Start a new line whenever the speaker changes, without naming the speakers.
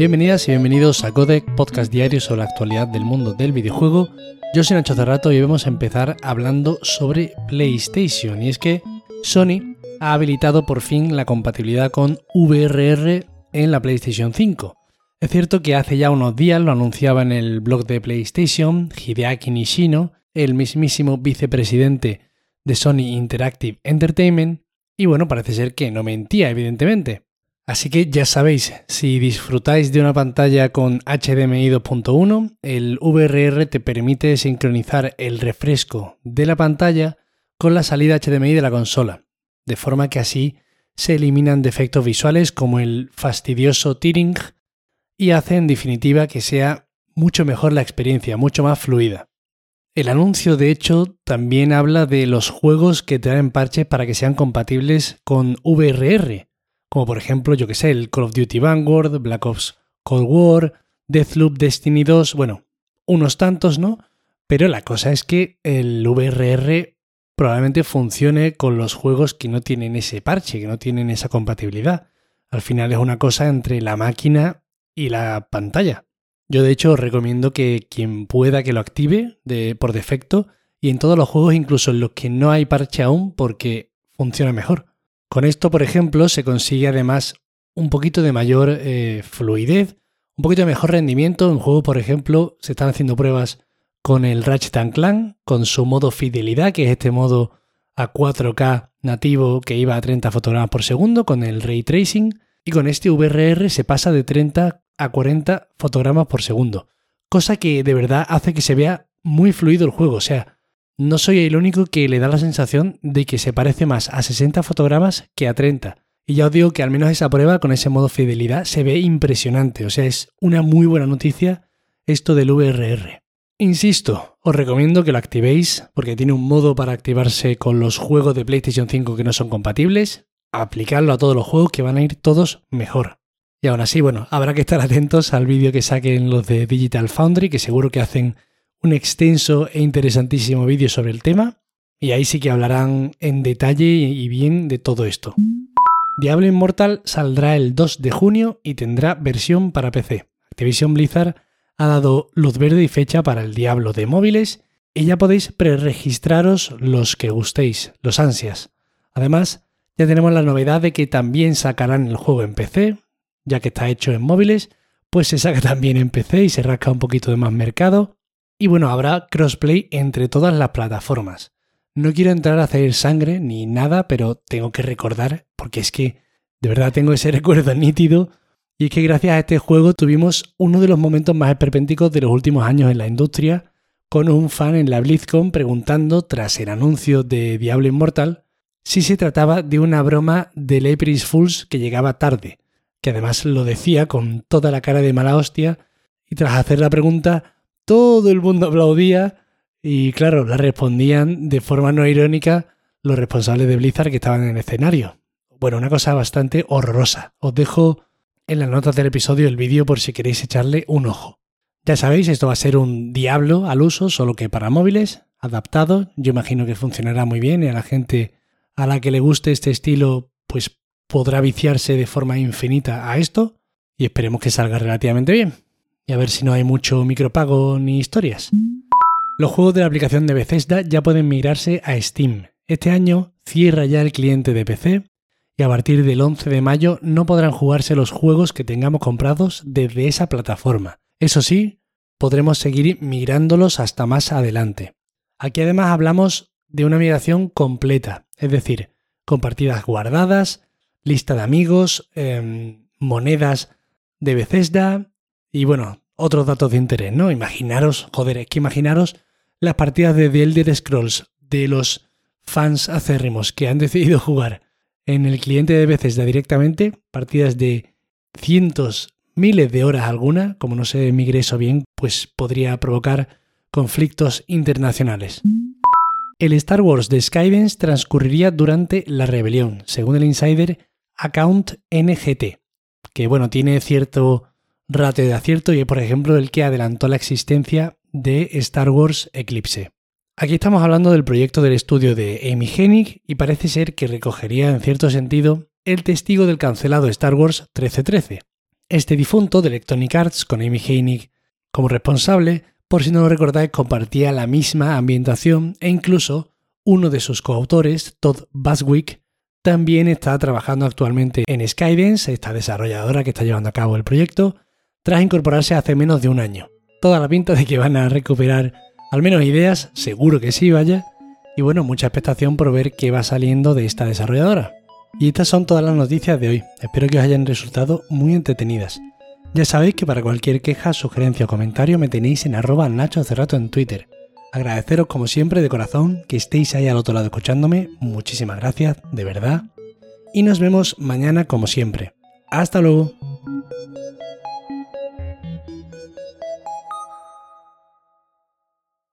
Bienvenidas y bienvenidos a Codec, podcast diario sobre la actualidad del mundo del videojuego. Yo soy Nacho Cerrato y vamos a empezar hablando sobre PlayStation. Y es que Sony ha habilitado por fin la compatibilidad con VRR en la PlayStation 5. Es cierto que hace ya unos días lo anunciaba en el blog de PlayStation Hideaki Nishino, el mismísimo vicepresidente de Sony Interactive Entertainment, y bueno, parece ser que no mentía, evidentemente. Así que ya sabéis, si disfrutáis de una pantalla con HDMI 2.1, el VRR te permite sincronizar el refresco de la pantalla con la salida HDMI de la consola, de forma que así se eliminan defectos visuales como el fastidioso tearing y hace en definitiva que sea mucho mejor la experiencia, mucho más fluida. El anuncio de hecho también habla de los juegos que traen parches para que sean compatibles con VRR, como por ejemplo, yo que sé, el Call of Duty Vanguard, Black Ops Cold War, Deathloop Destiny 2, bueno, unos tantos, ¿no? Pero la cosa es que el VRR probablemente funcione con los juegos que no tienen ese parche, que no tienen esa compatibilidad. Al final es una cosa entre la máquina y la pantalla. Yo de hecho recomiendo que quien pueda que lo active de, por defecto y en todos los juegos, incluso en los que no hay parche aún, porque funciona mejor. Con esto, por ejemplo, se consigue además un poquito de mayor eh, fluidez, un poquito de mejor rendimiento. En juego, por ejemplo, se están haciendo pruebas con el Ratchet Clank, con su modo fidelidad, que es este modo a 4K nativo que iba a 30 fotogramas por segundo, con el ray tracing, y con este VRR se pasa de 30 a 40 fotogramas por segundo, cosa que de verdad hace que se vea muy fluido el juego, o sea, no soy el único que le da la sensación de que se parece más a 60 fotogramas que a 30. Y ya os digo que al menos esa prueba con ese modo fidelidad se ve impresionante. O sea, es una muy buena noticia esto del VRR. Insisto, os recomiendo que lo activéis porque tiene un modo para activarse con los juegos de PlayStation 5 que no son compatibles. Aplicarlo a todos los juegos que van a ir todos mejor. Y aún así, bueno, habrá que estar atentos al vídeo que saquen los de Digital Foundry, que seguro que hacen un extenso e interesantísimo vídeo sobre el tema y ahí sí que hablarán en detalle y bien de todo esto. Diablo Immortal saldrá el 2 de junio y tendrá versión para PC. Activision Blizzard ha dado luz verde y fecha para el Diablo de móviles y ya podéis preregistraros los que gustéis, los ansias. Además, ya tenemos la novedad de que también sacarán el juego en PC, ya que está hecho en móviles, pues se saca también en PC y se rasca un poquito de más mercado. Y bueno, habrá crossplay entre todas las plataformas. No quiero entrar a hacer sangre ni nada, pero tengo que recordar, porque es que de verdad tengo ese recuerdo nítido, y es que gracias a este juego tuvimos uno de los momentos más esperpénticos de los últimos años en la industria, con un fan en la BlizzCon preguntando, tras el anuncio de Diablo Inmortal, si se trataba de una broma del April Fools que llegaba tarde, que además lo decía con toda la cara de mala hostia, y tras hacer la pregunta, todo el mundo aplaudía y claro, la respondían de forma no irónica los responsables de Blizzard que estaban en el escenario. Bueno, una cosa bastante horrorosa. Os dejo en las notas del episodio el vídeo por si queréis echarle un ojo. Ya sabéis, esto va a ser un diablo al uso, solo que para móviles, adaptado. Yo imagino que funcionará muy bien y a la gente a la que le guste este estilo, pues podrá viciarse de forma infinita a esto y esperemos que salga relativamente bien y a ver si no hay mucho micropago ni historias. Los juegos de la aplicación de Bethesda ya pueden migrarse a Steam. Este año cierra ya el cliente de PC y a partir del 11 de mayo no podrán jugarse los juegos que tengamos comprados desde esa plataforma. Eso sí, podremos seguir migrándolos hasta más adelante. Aquí además hablamos de una migración completa, es decir, con partidas guardadas, lista de amigos, em, monedas de Bethesda, y bueno, otros datos de interés, ¿no? Imaginaros, joder, es que imaginaros las partidas de The Elder Scrolls de los fans acérrimos que han decidido jugar en el cliente de Bethesda directamente, partidas de cientos, miles de horas alguna, como no se migre eso bien, pues podría provocar conflictos internacionales. El Star Wars de Skydance transcurriría durante la rebelión, según el insider Account NGT, que bueno, tiene cierto ratio de acierto y es, por ejemplo, el que adelantó la existencia de Star Wars Eclipse. Aquí estamos hablando del proyecto del estudio de Amy Hennig y parece ser que recogería en cierto sentido el testigo del cancelado Star Wars 1313. este difunto de Electronic Arts con Amy Heinig como responsable, por si no lo recordáis, compartía la misma ambientación e incluso uno de sus coautores, Todd Baswick, también está trabajando actualmente en Skydance, esta desarrolladora que está llevando a cabo el proyecto, tras incorporarse hace menos de un año. Toda la pinta de que van a recuperar al menos ideas, seguro que sí, vaya. Y bueno, mucha expectación por ver qué va saliendo de esta desarrolladora. Y estas son todas las noticias de hoy. Espero que os hayan resultado muy entretenidas. Ya sabéis que para cualquier queja, sugerencia o comentario me tenéis en arroba Nacho Cerrato en Twitter. Agradeceros como siempre de corazón que estéis ahí al otro lado escuchándome. Muchísimas gracias, de verdad. Y nos vemos mañana como siempre. Hasta luego.